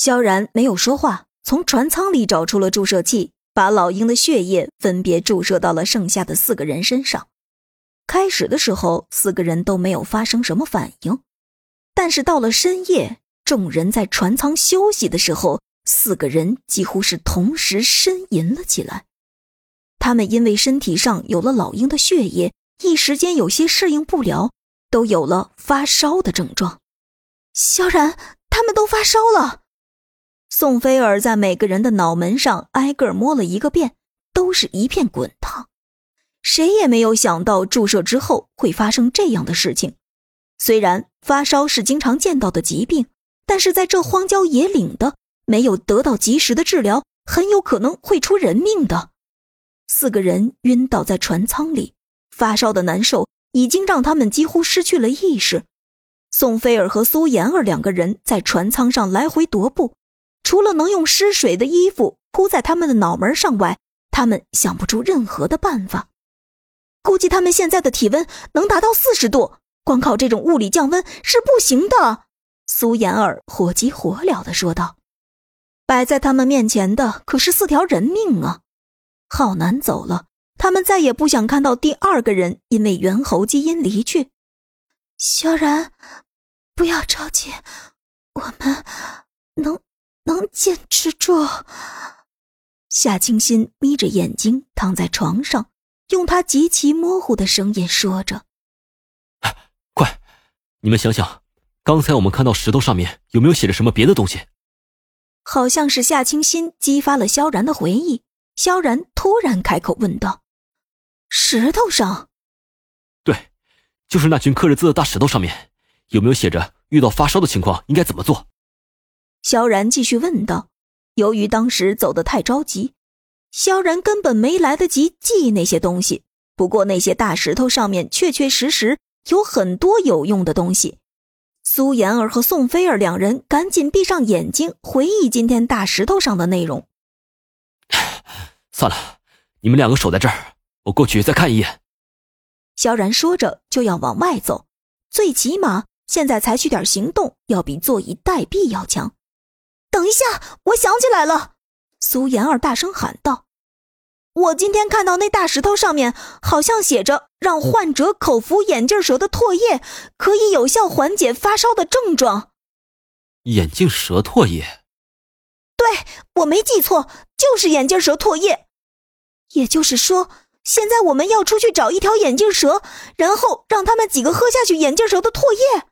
萧然没有说话，从船舱里找出了注射器，把老鹰的血液分别注射到了剩下的四个人身上。开始的时候，四个人都没有发生什么反应，但是到了深夜，众人在船舱休息的时候，四个人几乎是同时呻吟了起来。他们因为身体上有了老鹰的血液，一时间有些适应不了，都有了发烧的症状。萧然，他们都发烧了。宋菲儿在每个人的脑门上挨个摸了一个遍，都是一片滚烫。谁也没有想到注射之后会发生这样的事情。虽然发烧是经常见到的疾病，但是在这荒郊野岭的，没有得到及时的治疗，很有可能会出人命的。四个人晕倒在船舱里，发烧的难受已经让他们几乎失去了意识。宋菲儿和苏妍儿两个人在船舱上来回踱步，除了能用湿水的衣服铺在他们的脑门上外，他们想不出任何的办法。估计他们现在的体温能达到四十度，光靠这种物理降温是不行的。苏妍儿火急火燎地说道：“摆在他们面前的可是四条人命啊！浩南走了，他们再也不想看到第二个人因为猿猴基因离去。萧然，不要着急，我们能能坚持住。”夏清新眯着眼睛躺在床上。用他极其模糊的声音说着：“快，你们想想，刚才我们看到石头上面有没有写着什么别的东西？”好像是夏清新激发了萧然的回忆。萧然突然开口问道：“石头上？”“对，就是那群刻着字的大石头上面，有没有写着遇到发烧的情况应该怎么做？”萧然继续问道。由于当时走得太着急。萧然根本没来得及记那些东西，不过那些大石头上面确确实实有很多有用的东西。苏妍儿和宋菲儿两人赶紧闭上眼睛，回忆今天大石头上的内容。算了，你们两个守在这儿，我过去再看一眼。萧然说着就要往外走，最起码现在采取点行动，要比坐以待毙要强。等一下，我想起来了。苏妍儿大声喊道：“我今天看到那大石头上面好像写着，让患者口服眼镜蛇的唾液，可以有效缓解发烧的症状。”眼镜蛇唾液？对，我没记错，就是眼镜蛇唾液。也就是说，现在我们要出去找一条眼镜蛇，然后让他们几个喝下去眼镜蛇的唾液。